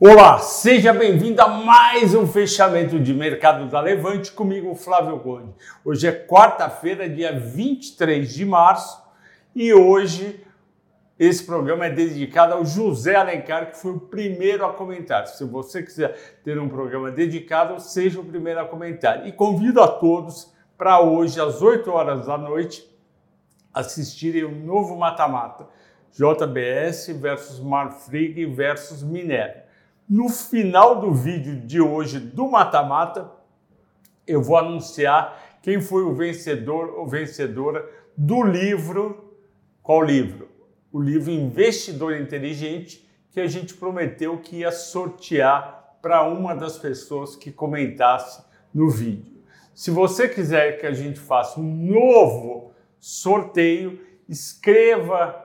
Olá, seja bem-vindo a mais um fechamento de mercado da Levante comigo, Flávio Conde. Hoje é quarta-feira, dia 23 de março, e hoje esse programa é dedicado ao José Alencar, que foi o primeiro a comentar. Se você quiser ter um programa dedicado, seja o primeiro a comentar. E convido a todos para hoje, às 8 horas da noite, assistirem o novo mata-mata. JBS versus Marfrig versus Minério. No final do vídeo de hoje do mata-mata, eu vou anunciar quem foi o vencedor ou vencedora do livro. Qual livro? O livro Investidor Inteligente, que a gente prometeu que ia sortear para uma das pessoas que comentasse no vídeo. Se você quiser que a gente faça um novo sorteio, escreva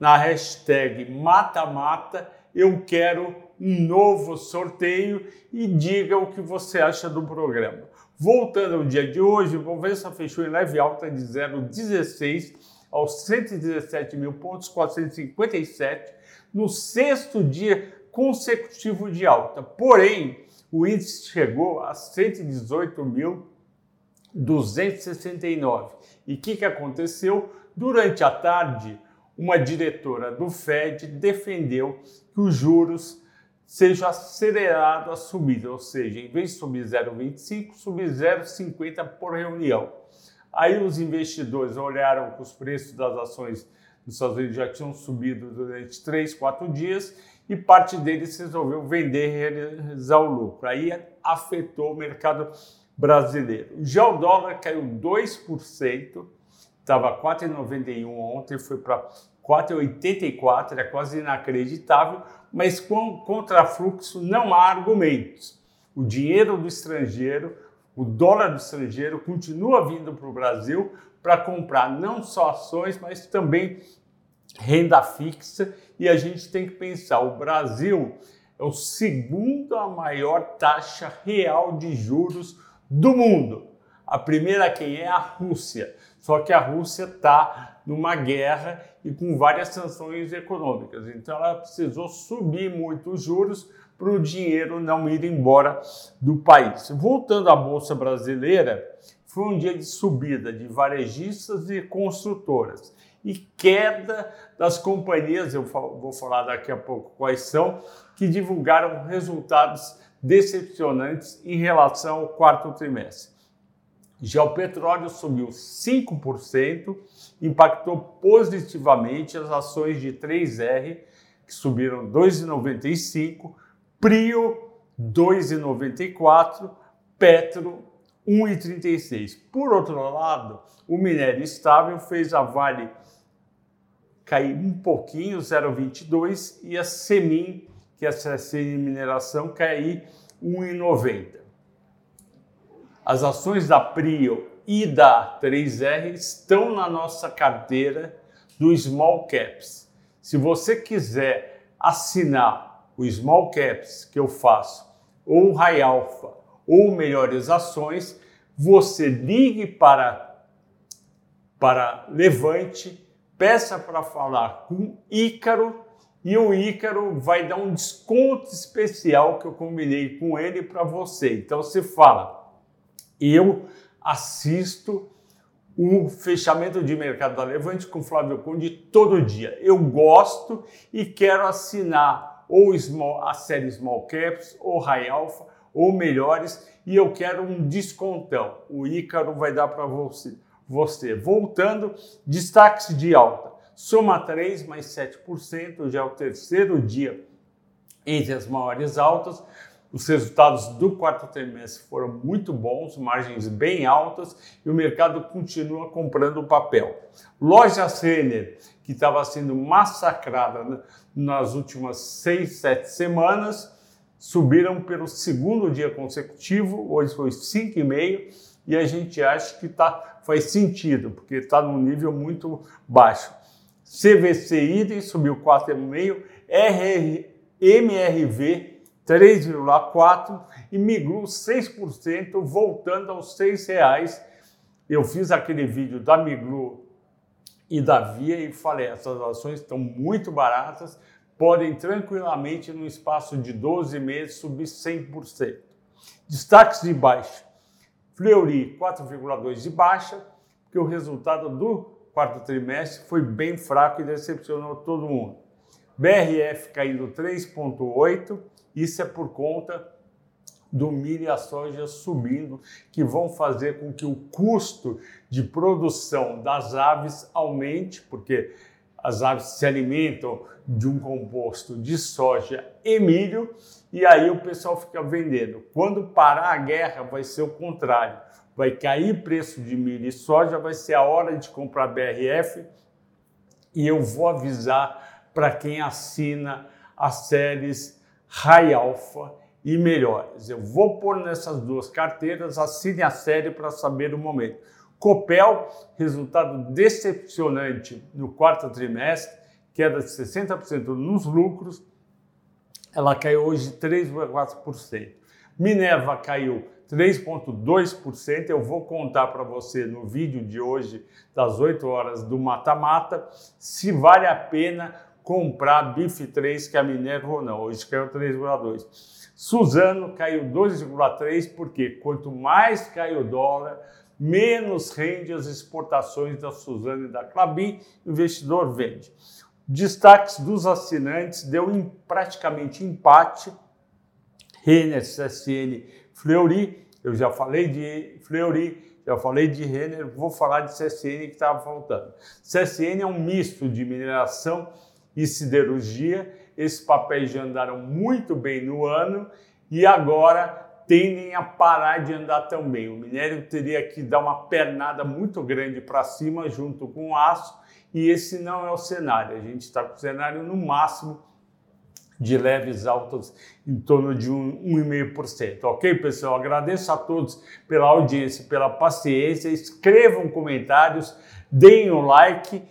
na hashtag mata-mata eu quero um novo sorteio e diga o que você acha do programa. Voltando ao dia de hoje, o Bovespa fechou em leve alta de 0,16 aos 117 mil pontos 457 no sexto dia consecutivo de alta. Porém, o índice chegou a 118.269. E o que, que aconteceu? Durante a tarde, uma diretora do Fed defendeu que os juros seja acelerado a subida, ou seja, em vez de subir 0,25, subir 0,50 por reunião. Aí os investidores olharam que os preços das ações dos Estados Unidos já tinham subido durante 3, 4 dias e parte deles resolveu vender e realizar o lucro. Aí afetou o mercado brasileiro. Já o dólar caiu 2%, estava 4,91 ontem, foi para 4,84, é quase inacreditável, mas com contrafluxo não há argumentos. O dinheiro do estrangeiro, o dólar do estrangeiro continua vindo para o Brasil para comprar não só ações, mas também renda fixa. E a gente tem que pensar: o Brasil é o segundo a maior taxa real de juros do mundo. A primeira quem é a Rússia. Só que a Rússia está numa guerra e com várias sanções econômicas. Então ela precisou subir muito os juros para o dinheiro não ir embora do país. Voltando à Bolsa Brasileira, foi um dia de subida de varejistas e construtoras e queda das companhias, eu vou falar daqui a pouco quais são, que divulgaram resultados decepcionantes em relação ao quarto trimestre. Já o petróleo subiu 5%, impactou positivamente as ações de 3R, que subiram 2,95%, Prio 2,94%, Petro 1,36%. Por outro lado, o minério estável fez a Vale cair um pouquinho, 0,22%, e a Semin, que é a CSN Mineração, cair 1,90%. As ações da Prio e da 3R estão na nossa carteira do Small Caps. Se você quiser assinar o Small Caps que eu faço, ou o High Alpha, ou Melhores Ações, você ligue para, para Levante, peça para falar com Ícaro e o Ícaro vai dar um desconto especial que eu combinei com ele para você. Então você fala, eu assisto o fechamento de mercado da Levante com Flávio Conde todo dia. Eu gosto e quero assinar ou small, a série Small Caps, ou High Alpha, ou melhores, e eu quero um descontão. O Ícaro vai dar para você. você. Voltando, destaques de alta. Soma 3 mais 7%, já é o terceiro dia entre as maiores altas. Os resultados do quarto trimestre foram muito bons, margens bem altas e o mercado continua comprando papel. Loja Renner, que estava sendo massacrada nas últimas seis, sete semanas, subiram pelo segundo dia consecutivo, hoje foi 5,5 e a gente acha que tá, faz sentido, porque está num nível muito baixo. CVC Idem subiu 4,5, MRV 3,4% e migrou 6%, voltando aos R$ reais. Eu fiz aquele vídeo da Miglu e da Via e falei, essas ações estão muito baratas, podem tranquilamente, no espaço de 12 meses, subir 100%. Destaques de baixa. Fleury, 4,2 de baixa, porque o resultado do quarto trimestre foi bem fraco e decepcionou todo mundo. BRF caindo 3,8, isso é por conta do milho e a soja subindo, que vão fazer com que o custo de produção das aves aumente, porque as aves se alimentam de um composto de soja e milho, e aí o pessoal fica vendendo. Quando parar a guerra, vai ser o contrário. Vai cair preço de milho e soja, vai ser a hora de comprar BRF, e eu vou avisar para quem assina as séries High Alpha e melhores. Eu vou pôr nessas duas carteiras, assine a série para saber o momento. Copel, resultado decepcionante no quarto trimestre, queda de 60% nos lucros, ela caiu hoje 3,4%. Minerva caiu 3,2%. Eu vou contar para você no vídeo de hoje, das 8 horas do Mata-Mata, se vale a pena comprar BIF 3, que a Minerva não. Hoje caiu 3,2%. Suzano caiu 2,3%, porque quanto mais cai o dólar, menos rende as exportações da Suzano e da Clabin, investidor vende. Destaques dos assinantes deu em praticamente empate. Renner, CSN, Fleury. Eu já falei de Fleury, já falei de Renner, vou falar de CSN que estava faltando. CSN é um misto de mineração e siderurgia. Esses papéis já andaram muito bem no ano e agora tendem a parar de andar também. O minério teria que dar uma pernada muito grande para cima junto com o aço e esse não é o cenário. A gente está com o cenário no máximo de leves altas em torno de 1,5%. Ok, pessoal? Agradeço a todos pela audiência, pela paciência. Escrevam comentários, deem o um like,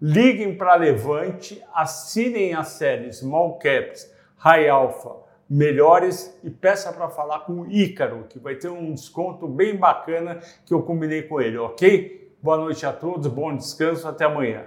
liguem para Levante, assinem a série Small Caps, High Alpha, melhores e peça para falar com o Ícaro, que vai ter um desconto bem bacana que eu combinei com ele, ok? Boa noite a todos, bom descanso, até amanhã.